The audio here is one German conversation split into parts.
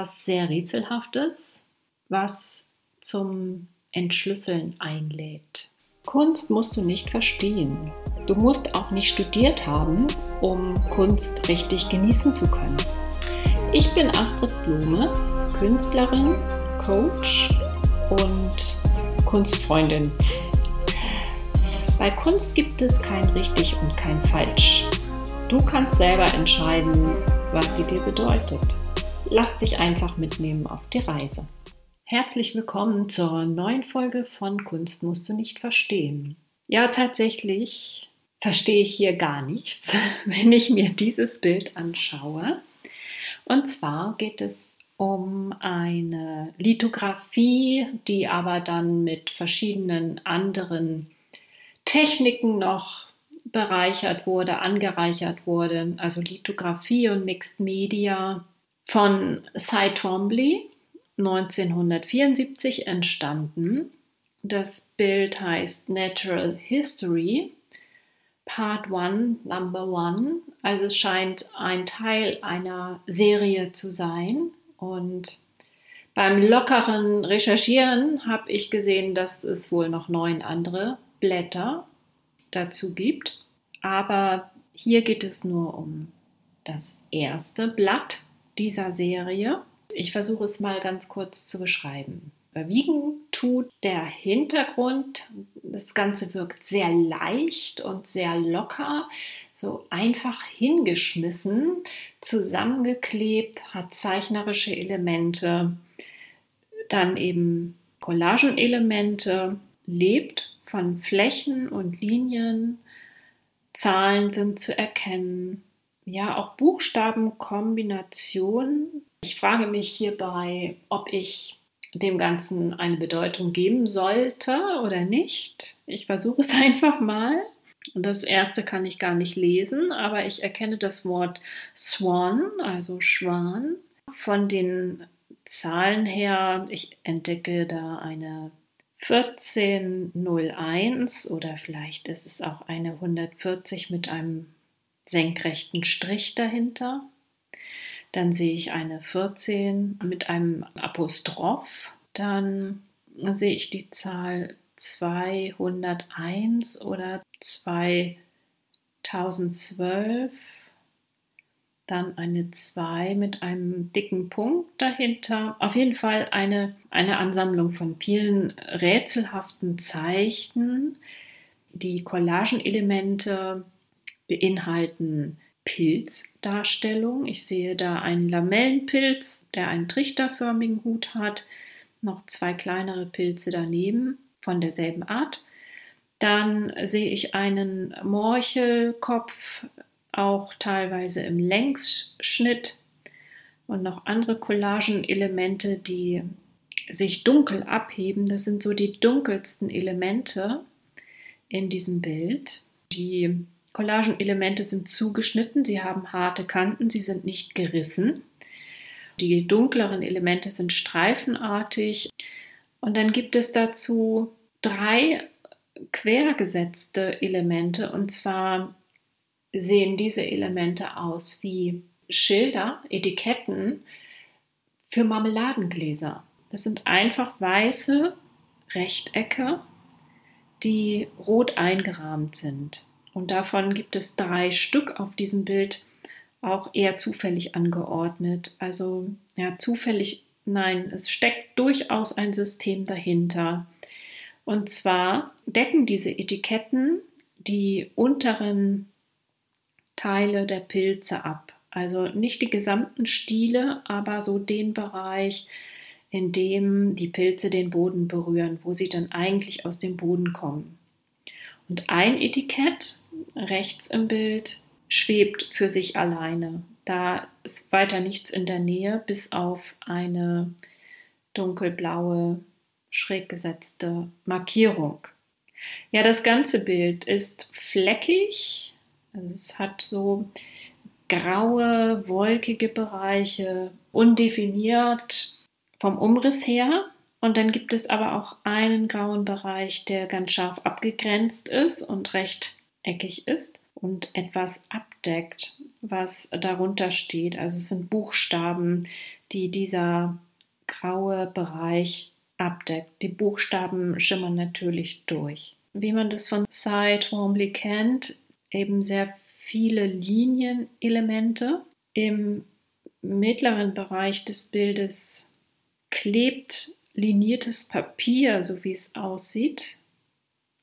etwas sehr Rätselhaftes, was zum Entschlüsseln einlädt. Kunst musst du nicht verstehen. Du musst auch nicht studiert haben, um Kunst richtig genießen zu können. Ich bin Astrid Blume, Künstlerin, Coach und Kunstfreundin. Bei Kunst gibt es kein richtig und kein falsch. Du kannst selber entscheiden, was sie dir bedeutet. Lass dich einfach mitnehmen auf die Reise. Herzlich willkommen zur neuen Folge von Kunst musst du nicht verstehen. Ja, tatsächlich verstehe ich hier gar nichts, wenn ich mir dieses Bild anschaue. Und zwar geht es um eine Lithografie, die aber dann mit verschiedenen anderen Techniken noch bereichert wurde, angereichert wurde. Also Lithografie und Mixed Media von Cy Twombly 1974 entstanden. Das Bild heißt Natural History Part 1, Number 1. Also es scheint ein Teil einer Serie zu sein. Und beim lockeren Recherchieren habe ich gesehen, dass es wohl noch neun andere Blätter dazu gibt. Aber hier geht es nur um das erste Blatt dieser Serie. Ich versuche es mal ganz kurz zu beschreiben. Überwiegen tut der Hintergrund. Das Ganze wirkt sehr leicht und sehr locker, so einfach hingeschmissen, zusammengeklebt, hat zeichnerische Elemente, dann eben Collagenelemente, lebt von Flächen und Linien, Zahlen sind zu erkennen, ja, auch Buchstabenkombinationen. Ich frage mich hierbei, ob ich dem Ganzen eine Bedeutung geben sollte oder nicht. Ich versuche es einfach mal. Das erste kann ich gar nicht lesen, aber ich erkenne das Wort Swan, also Schwan. Von den Zahlen her, ich entdecke da eine 1401 oder vielleicht ist es auch eine 140 mit einem senkrechten Strich dahinter. Dann sehe ich eine 14 mit einem Apostroph. Dann sehe ich die Zahl 201 oder 2012. Dann eine 2 mit einem dicken Punkt dahinter. Auf jeden Fall eine, eine Ansammlung von vielen rätselhaften Zeichen. Die Collagenelemente beinhalten Pilzdarstellung. Ich sehe da einen Lamellenpilz, der einen trichterförmigen Hut hat, noch zwei kleinere Pilze daneben von derselben Art. Dann sehe ich einen Morchelkopf, auch teilweise im Längsschnitt und noch andere Collagenelemente, die sich dunkel abheben. Das sind so die dunkelsten Elemente in diesem Bild. Die Collagenelemente sind zugeschnitten, sie haben harte Kanten, sie sind nicht gerissen. Die dunkleren Elemente sind streifenartig. Und dann gibt es dazu drei quergesetzte Elemente. Und zwar sehen diese Elemente aus wie Schilder, Etiketten für Marmeladengläser. Das sind einfach weiße Rechtecke, die rot eingerahmt sind. Und davon gibt es drei Stück auf diesem Bild, auch eher zufällig angeordnet. Also ja, zufällig, nein, es steckt durchaus ein System dahinter. Und zwar decken diese Etiketten die unteren Teile der Pilze ab. Also nicht die gesamten Stiele, aber so den Bereich, in dem die Pilze den Boden berühren, wo sie dann eigentlich aus dem Boden kommen. Und ein Etikett rechts im Bild schwebt für sich alleine. Da ist weiter nichts in der Nähe, bis auf eine dunkelblaue, schräg gesetzte Markierung. Ja, das ganze Bild ist fleckig, also es hat so graue, wolkige Bereiche, undefiniert vom Umriss her. Und dann gibt es aber auch einen grauen Bereich, der ganz scharf abgegrenzt ist und rechteckig ist und etwas abdeckt, was darunter steht. Also es sind Buchstaben, die dieser graue Bereich abdeckt. Die Buchstaben schimmern natürlich durch. Wie man das von Cy Twombly kennt, eben sehr viele Linienelemente. Im mittleren Bereich des Bildes klebt liniertes Papier, so wie es aussieht.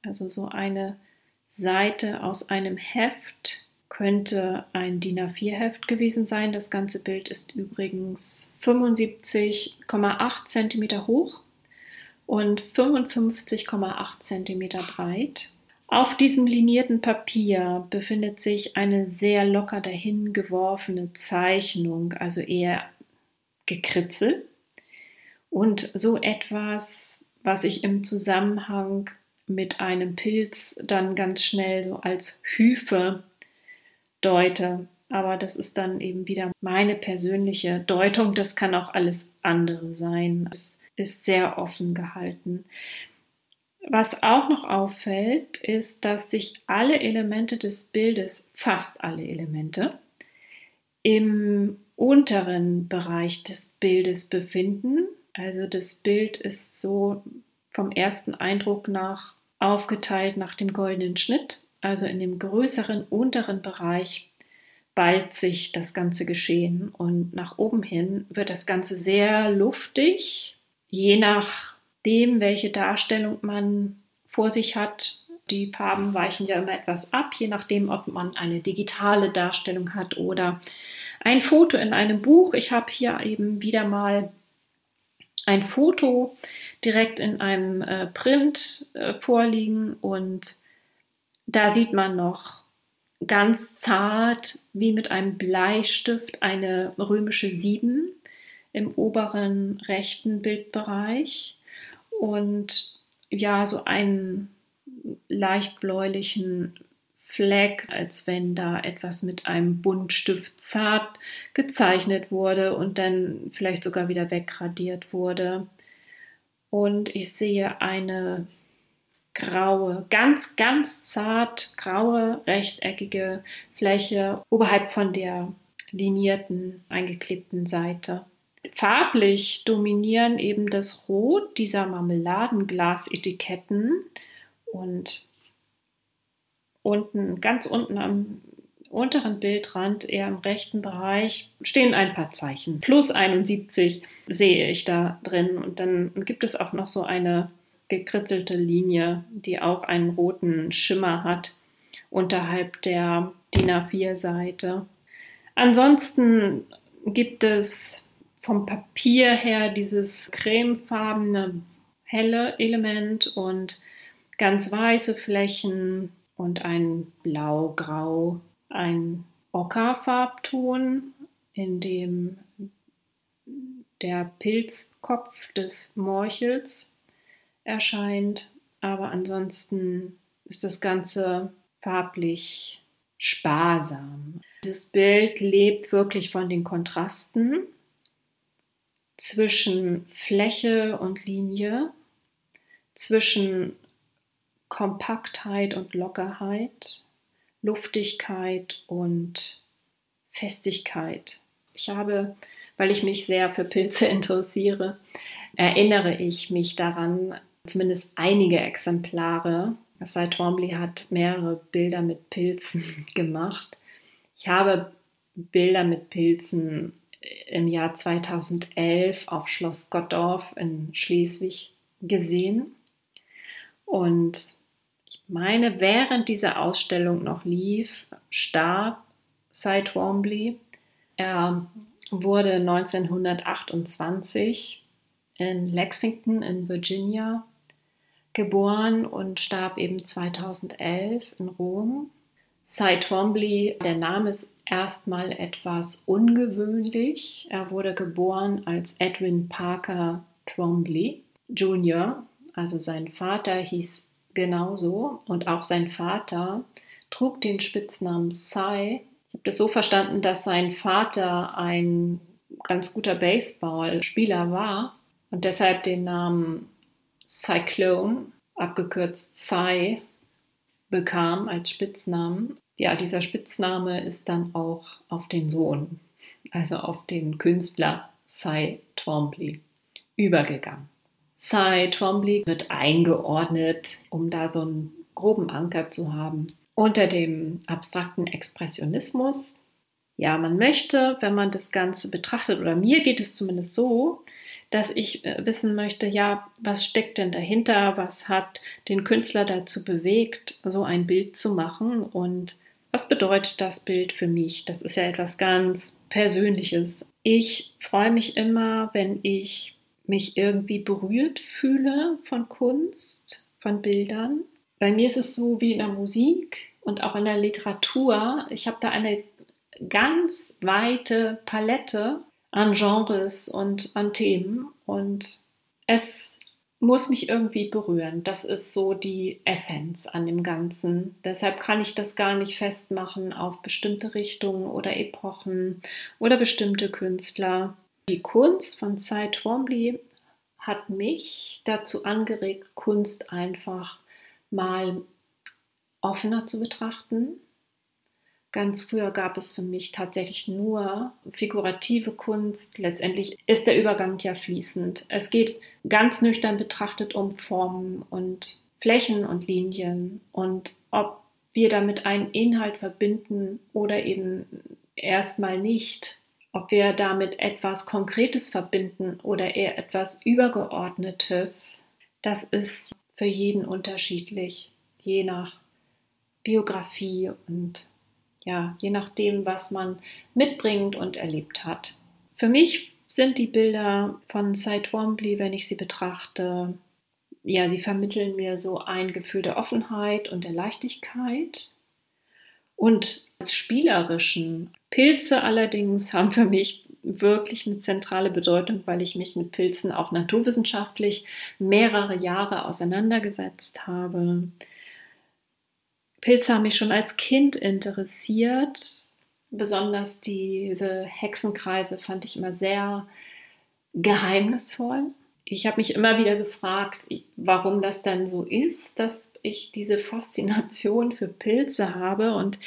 Also so eine Seite aus einem Heft könnte ein DIN A4-Heft gewesen sein. Das ganze Bild ist übrigens 75,8 cm hoch und 55,8 cm breit. Auf diesem linierten Papier befindet sich eine sehr locker dahin geworfene Zeichnung, also eher gekritzelt. Und so etwas, was ich im Zusammenhang mit einem Pilz dann ganz schnell so als Hyphe deute. Aber das ist dann eben wieder meine persönliche Deutung. Das kann auch alles andere sein. Es ist sehr offen gehalten. Was auch noch auffällt, ist, dass sich alle Elemente des Bildes, fast alle Elemente, im unteren Bereich des Bildes befinden. Also das Bild ist so vom ersten Eindruck nach aufgeteilt nach dem goldenen Schnitt. Also in dem größeren unteren Bereich ballt sich das ganze Geschehen und nach oben hin wird das Ganze sehr luftig, je nachdem, welche Darstellung man vor sich hat. Die Farben weichen ja immer etwas ab, je nachdem, ob man eine digitale Darstellung hat oder ein Foto in einem Buch. Ich habe hier eben wieder mal ein Foto direkt in einem äh, Print äh, vorliegen und da sieht man noch ganz zart wie mit einem Bleistift eine römische 7 im oberen rechten Bildbereich und ja, so einen leicht bläulichen Fleck, als wenn da etwas mit einem Buntstift zart gezeichnet wurde und dann vielleicht sogar wieder wegradiert wurde. Und ich sehe eine graue, ganz, ganz zart graue, rechteckige Fläche oberhalb von der linierten, eingeklebten Seite. Farblich dominieren eben das Rot dieser Marmeladenglasetiketten und unten, ganz unten am unteren Bildrand, eher im rechten Bereich, stehen ein paar Zeichen. Plus 71 sehe ich da drin. Und dann gibt es auch noch so eine gekritzelte Linie, die auch einen roten Schimmer hat unterhalb der DIN A4-Seite. Ansonsten gibt es vom Papier her dieses cremefarbene helle Element und ganz weiße Flächen und ein blau-grau, ein Ockerfarbton, in dem der Pilzkopf des Morchels erscheint, aber ansonsten ist das Ganze farblich sparsam. Das Bild lebt wirklich von den Kontrasten zwischen Fläche und Linie, zwischen Kompaktheit und Lockerheit, Luftigkeit und Festigkeit. Ich habe, weil ich mich sehr für Pilze interessiere, erinnere ich mich daran, zumindest einige Exemplare. Cy Twombly hat mehrere Bilder mit Pilzen gemacht. Ich habe Bilder mit Pilzen im Jahr 2011 auf Schloss Gottdorf in Schleswig gesehen. Und ich meine, während diese Ausstellung noch lief, starb Cy Twombly. Er wurde 1928 in Lexington in Virginia geboren und starb eben 2011 in Rom. Cy Twombly, der Name ist erstmal etwas ungewöhnlich. Er wurde geboren als Edwin Parker Twombly Jr., also sein Vater hieß genauso und auch sein Vater trug den Spitznamen Cy. Ich habe das so verstanden, dass sein Vater ein ganz guter Baseballspieler war und deshalb den Namen Cyclone, abgekürzt Cy, bekam als Spitznamen. Ja, dieser Spitzname ist dann auch auf den Sohn, also auf den Künstler Cy Twombly übergegangen. Cy Twombly wird eingeordnet, um da so einen groben Anker zu haben, unter dem abstrakten Expressionismus. Ja, man möchte, wenn man das Ganze betrachtet, oder mir geht es zumindest so, dass ich äh, wissen möchte, ja, was steckt denn dahinter? Was hat den Künstler dazu bewegt, so ein Bild zu machen? Und was bedeutet das Bild für mich? Das ist ja etwas ganz Persönliches. Ich freue mich immer, wenn ich mich irgendwie berührt fühle von Kunst, von Bildern. Bei mir ist es so wie in der Musik und auch in der Literatur. Ich habe da eine ganz weite Palette an Genres und an Themen und es muss mich irgendwie berühren. Das ist so die Essenz an dem Ganzen. Deshalb kann ich das gar nicht festmachen auf bestimmte Richtungen oder Epochen oder bestimmte Künstler. Die Kunst von Cy Twombly hat mich dazu angeregt, Kunst einfach mal offener zu betrachten, Ganz früher gab es für mich tatsächlich nur figurative Kunst. Letztendlich ist der Übergang ja fließend. Es geht ganz nüchtern betrachtet um Formen und Flächen und Linien und ob wir damit einen Inhalt verbinden oder eben erstmal nicht, ob wir damit etwas Konkretes verbinden oder eher etwas Übergeordnetes, das ist für jeden unterschiedlich, je nach Biografie und ja, je nachdem, was man mitbringt und erlebt hat. Für mich sind die Bilder von Cy Twombly, wenn ich sie betrachte, ja, sie vermitteln mir so ein Gefühl der Offenheit und der Leichtigkeit und als spielerischen. Pilze allerdings haben für mich wirklich eine zentrale Bedeutung, weil ich mich mit Pilzen auch naturwissenschaftlich mehrere Jahre auseinandergesetzt habe. Pilze haben mich schon als Kind interessiert. Besonders diese Hexenkreise fand ich immer sehr geheimnisvoll. Ich habe mich immer wieder gefragt, warum das dann so ist, dass ich diese Faszination für Pilze habe. Und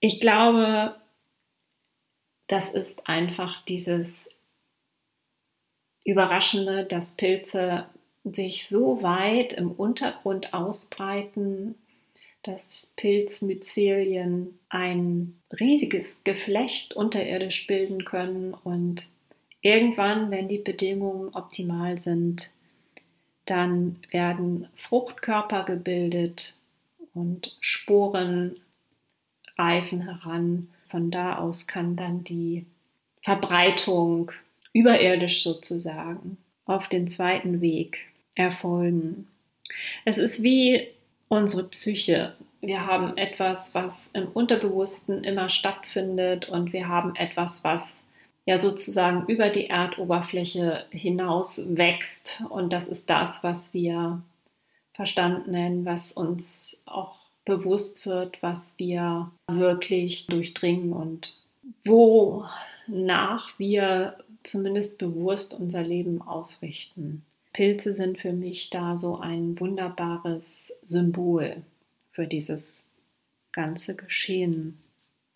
ich glaube, das ist einfach dieses Überraschende, dass Pilze sich so weit im Untergrund ausbreiten dass Pilzmyzelien ein riesiges Geflecht unterirdisch bilden können und irgendwann, wenn die Bedingungen optimal sind, dann werden Fruchtkörper gebildet und Sporen reifen heran. Von da aus kann dann die Verbreitung überirdisch sozusagen auf den zweiten Weg erfolgen. Es ist wie unsere Psyche. Wir haben etwas, was im Unterbewussten immer stattfindet und wir haben etwas, was ja sozusagen über die Erdoberfläche hinaus wächst. Und das ist das, was wir Verstand nennen, was uns auch bewusst wird, was wir wirklich durchdringen und wonach wir zumindest bewusst unser Leben ausrichten. Pilze sind für mich da so ein wunderbares Symbol für dieses ganze Geschehen.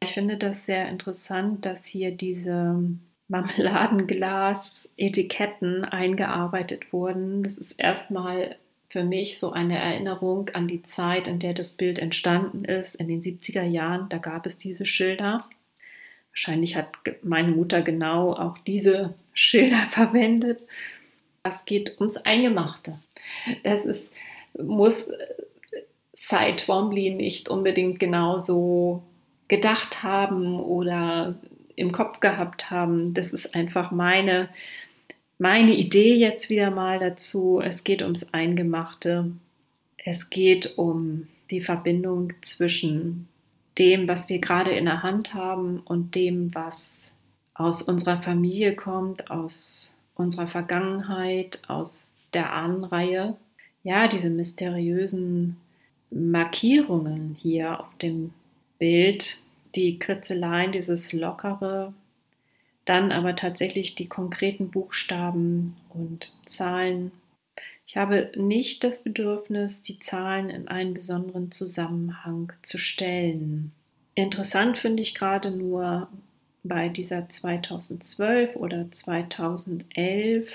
Ich finde das sehr interessant, dass hier diese Marmeladenglas-Etiketten eingearbeitet wurden. Das ist erstmal für mich so eine Erinnerung an die Zeit, in der das Bild entstanden ist, in den 70er Jahren. Da gab es diese Schilder. Wahrscheinlich hat meine Mutter genau auch diese Schilder verwendet. Es geht ums Eingemachte. Das ist, muss Cy Twombly nicht unbedingt genauso gedacht haben oder im Kopf gehabt haben. Das ist einfach meine, meine Idee jetzt wieder mal dazu. Es geht ums Eingemachte. Es geht um die Verbindung zwischen dem, was wir gerade in der Hand haben und dem, was aus unserer Familie kommt, aus unserer Vergangenheit, aus der Ahnenreihe. Ja, diese mysteriösen Markierungen hier auf dem Bild, die Kritzeleien, dieses lockere, dann aber tatsächlich die konkreten Buchstaben und Zahlen. Ich habe nicht das Bedürfnis, die Zahlen in einen besonderen Zusammenhang zu stellen. Interessant finde ich gerade nur, bei dieser 2012 oder 2011,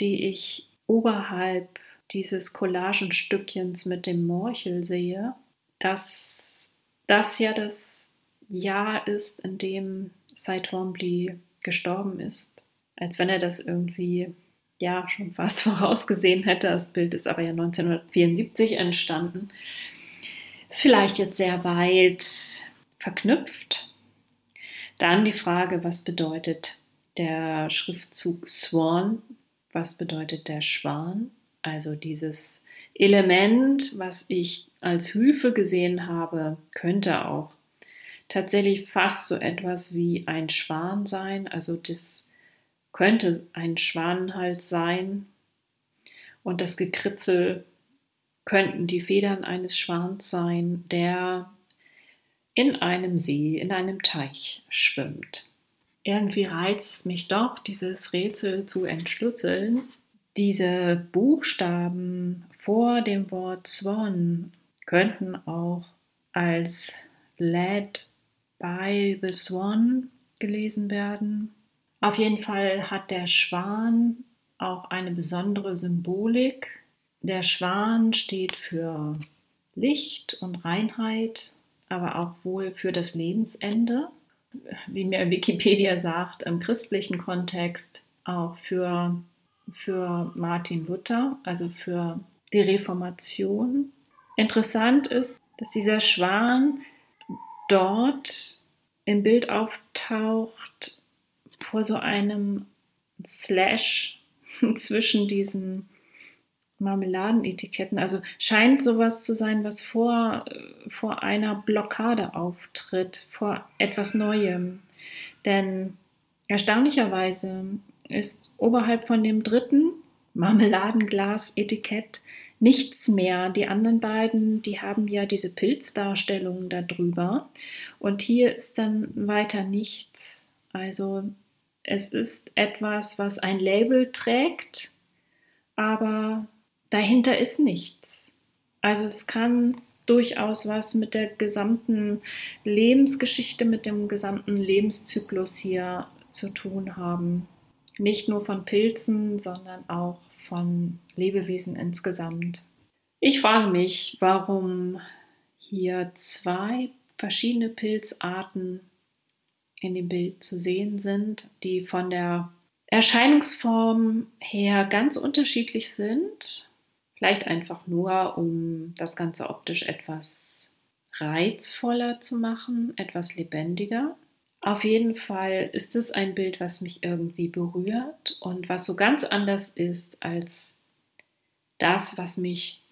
die ich oberhalb dieses Collagenstückchens mit dem Morchel sehe, dass das ja das Jahr ist, in dem Cy Twombly gestorben ist. Als wenn er das irgendwie ja schon fast vorausgesehen hätte. Das Bild ist aber ja 1974 entstanden. Ist vielleicht jetzt sehr weit verknüpft. Dann die Frage, was bedeutet der Schriftzug Swan? Was bedeutet der Schwan? Also dieses Element, was ich als Hyphe gesehen habe, könnte auch tatsächlich fast so etwas wie ein Schwan sein. Also das könnte ein Schwanenhals sein. Und das Gekritzel könnten die Federn eines Schwans sein, der in einem See, in einem Teich schwimmt. Irgendwie reizt es mich doch, dieses Rätsel zu entschlüsseln. Diese Buchstaben vor dem Wort Swan könnten auch als led by the Swan gelesen werden. Auf jeden Fall hat der Schwan auch eine besondere Symbolik. Der Schwan steht für Licht und Reinheit, aber auch wohl für das Lebensende. Wie mir Wikipedia sagt, im christlichen Kontext auch für, für Martin Luther, also für die Reformation. Interessant ist, dass dieser Schwan dort im Bild auftaucht vor so einem Slash zwischen diesen Marmeladenetiketten. Also scheint sowas zu sein, was vor, vor einer Blockade auftritt, vor etwas Neuem. Denn erstaunlicherweise ist oberhalb von dem dritten Marmeladenglas-Etikett nichts mehr. Die anderen beiden, die haben ja diese Pilzdarstellungen darüber. Und hier ist dann weiter nichts. Also es ist etwas, was ein Label trägt, aber dahinter ist nichts. Also es kann durchaus was mit der gesamten Lebensgeschichte, mit dem gesamten Lebenszyklus hier zu tun haben. Nicht nur von Pilzen, sondern auch von Lebewesen insgesamt. Ich frage mich, warum hier zwei verschiedene Pilzarten in dem Bild zu sehen sind, die von der Erscheinungsform her ganz unterschiedlich sind. Vielleicht einfach nur, um das Ganze optisch etwas reizvoller zu machen, etwas lebendiger. Auf jeden Fall ist es ein Bild, was mich irgendwie berührt und was so ganz anders ist als das, was mich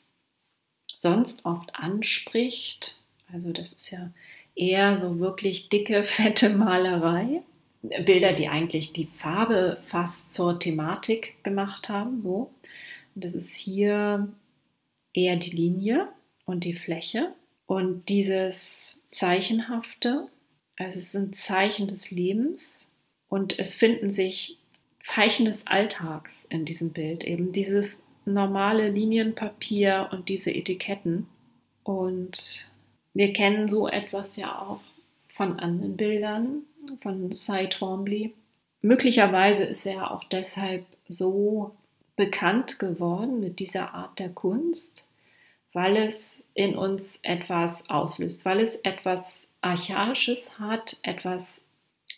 sonst oft anspricht. Also das ist ja eher so wirklich dicke, fette Malerei. Bilder, die eigentlich die Farbe fast zur Thematik gemacht haben. So. Und das ist hier eher die Linie und die Fläche. Und dieses Zeichenhafte, also es sind Zeichen des Lebens und es finden sich Zeichen des Alltags in diesem Bild, eben dieses normale Linienpapier und diese Etiketten. Und wir kennen so etwas ja auch von anderen Bildern, von Cy Twombly. Möglicherweise ist er auch deshalb so bekannt geworden mit dieser Art der Kunst, weil es in uns etwas auslöst, weil es etwas Archaisches hat, etwas,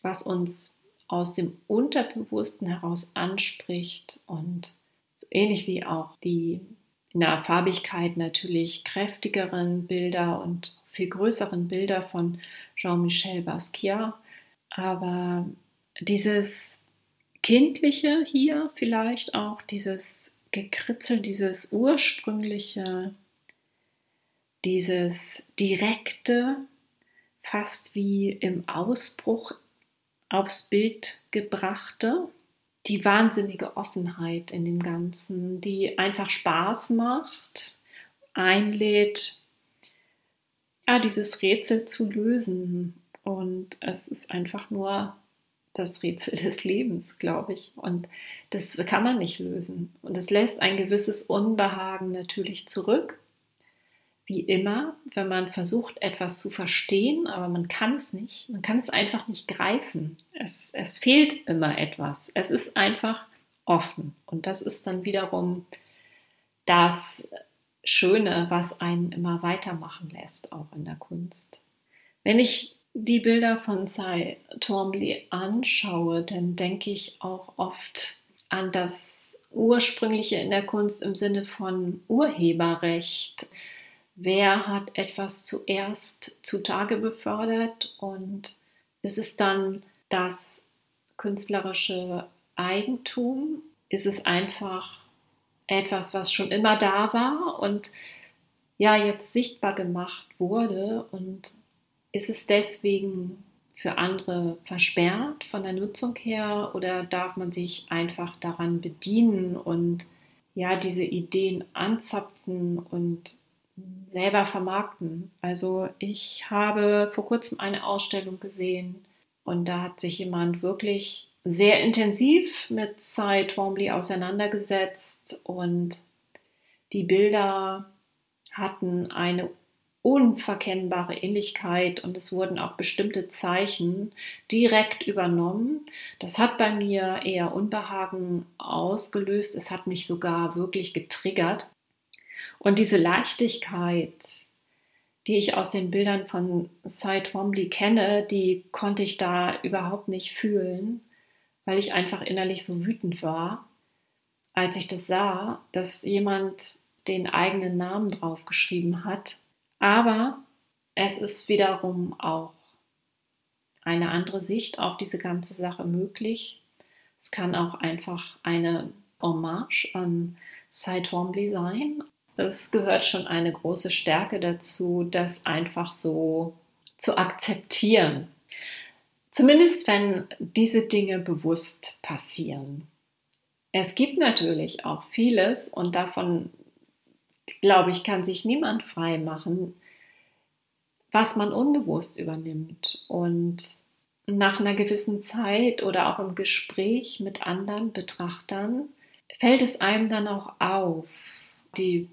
was uns aus dem Unterbewussten heraus anspricht und so ähnlich wie auch die in der Farbigkeit natürlich kräftigeren Bilder und viel größeren Bilder von Jean-Michel Basquiat. Aber dieses Kindliche hier vielleicht auch, dieses Gekritzel, dieses ursprüngliche, dieses direkte, fast wie im Ausbruch aufs Bild gebrachte, die wahnsinnige Offenheit in dem Ganzen, die einfach Spaß macht, einlädt, ja, dieses Rätsel zu lösen. Und es ist einfach nur das Rätsel des Lebens, glaube ich. Und das kann man nicht lösen. Und es lässt ein gewisses Unbehagen natürlich zurück. Wie immer, wenn man versucht, etwas zu verstehen, aber man kann es nicht. Man kann es einfach nicht greifen. Es, es fehlt immer etwas. Es ist einfach offen. Und das ist dann wiederum das Schöne, was einen immer weitermachen lässt, auch in der Kunst. Wenn ich die Bilder von Cy Twombly anschaue, dann denke ich auch oft an das Ursprüngliche in der Kunst im Sinne von Urheberrecht wer hat etwas zuerst zutage befördert und ist es dann das künstlerische Eigentum? Ist es einfach etwas, was schon immer da war und ja jetzt sichtbar gemacht wurde und ist es deswegen für andere versperrt von der Nutzung her oder darf man sich einfach daran bedienen und ja diese Ideen anzapfen und selber vermarkten. Also ich habe vor kurzem eine Ausstellung gesehen und da hat sich jemand wirklich sehr intensiv mit Cy Twombly auseinandergesetzt und die Bilder hatten eine unverkennbare Ähnlichkeit und es wurden auch bestimmte Zeichen direkt übernommen. Das hat bei mir eher Unbehagen ausgelöst. Es hat mich sogar wirklich getriggert. Und diese Leichtigkeit, die ich aus den Bildern von Cy Twombly kenne, die konnte ich da überhaupt nicht fühlen, weil ich einfach innerlich so wütend war, als ich das sah, dass jemand den eigenen Namen draufgeschrieben hat. Aber es ist wiederum auch eine andere Sicht auf diese ganze Sache möglich. Es kann auch einfach eine Hommage an Cy Twombly sein, es gehört schon eine große Stärke dazu, das einfach so zu akzeptieren. Zumindest wenn diese Dinge bewusst passieren. Es gibt natürlich auch vieles und davon, glaube ich, kann sich niemand frei machen, was man unbewusst übernimmt. Und nach einer gewissen Zeit oder auch im Gespräch mit anderen Betrachtern fällt es einem dann auch auf. Die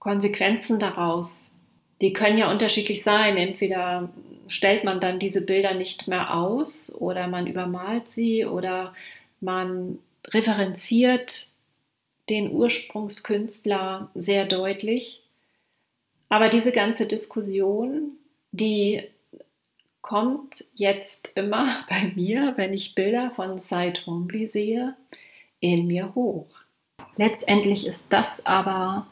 Konsequenzen daraus, die können ja unterschiedlich sein. Entweder stellt man dann diese Bilder nicht mehr aus oder man übermalt sie oder man referenziert den Ursprungskünstler sehr deutlich. Aber diese ganze Diskussion, die kommt jetzt immer bei mir, wenn ich Bilder von Cy Twombly sehe, in mir hoch. Letztendlich ist das aber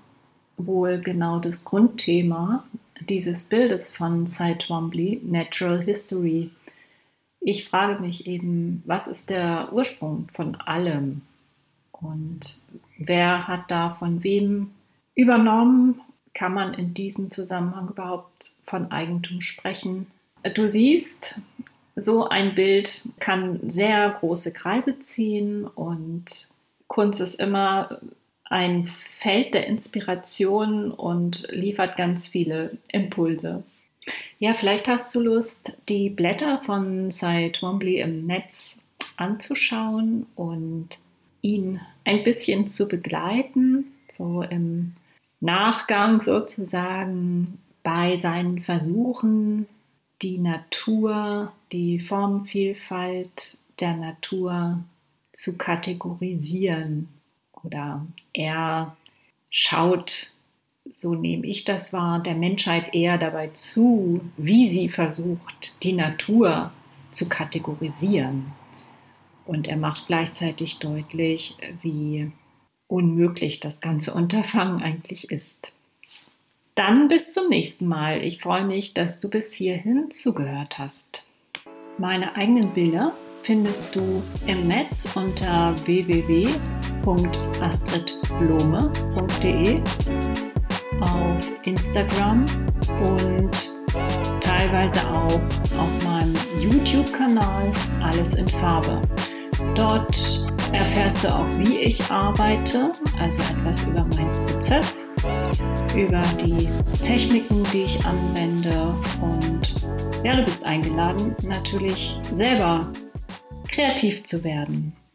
wohl genau das Grundthema dieses Bildes von Cy Twombly, Natural History. Ich frage mich eben, was ist der Ursprung von allem? Und wer hat da von wem übernommen? Kann man in diesem Zusammenhang überhaupt von Eigentum sprechen? Du siehst, so ein Bild kann sehr große Kreise ziehen und Kunst ist immer ein Feld der Inspiration und liefert ganz viele Impulse. Ja, vielleicht hast du Lust, die Blätter von Cy Twombly im Netz anzuschauen und ihn ein bisschen zu begleiten, so im Nachgang sozusagen bei seinen Versuchen, die Natur, die Formvielfalt der Natur zu kategorisieren oder er schaut, so nehme ich das wahr, der Menschheit eher dabei zu, wie sie versucht, die Natur zu kategorisieren. Und er macht gleichzeitig deutlich, wie unmöglich das ganze Unterfangen eigentlich ist. Dann bis zum nächsten Mal. Ich freue mich, dass du bis hierhin zugehört hast. Meine eigenen Bilder findest du im Netz unter www.astridblome.de, auf Instagram und teilweise auch auf meinem YouTube-Kanal Alles in Farbe. Dort erfährst du auch, wie ich arbeite, also etwas über meinen Prozess, über die Techniken, die ich anwende und ja, du bist eingeladen, natürlich selber kreativ zu werden.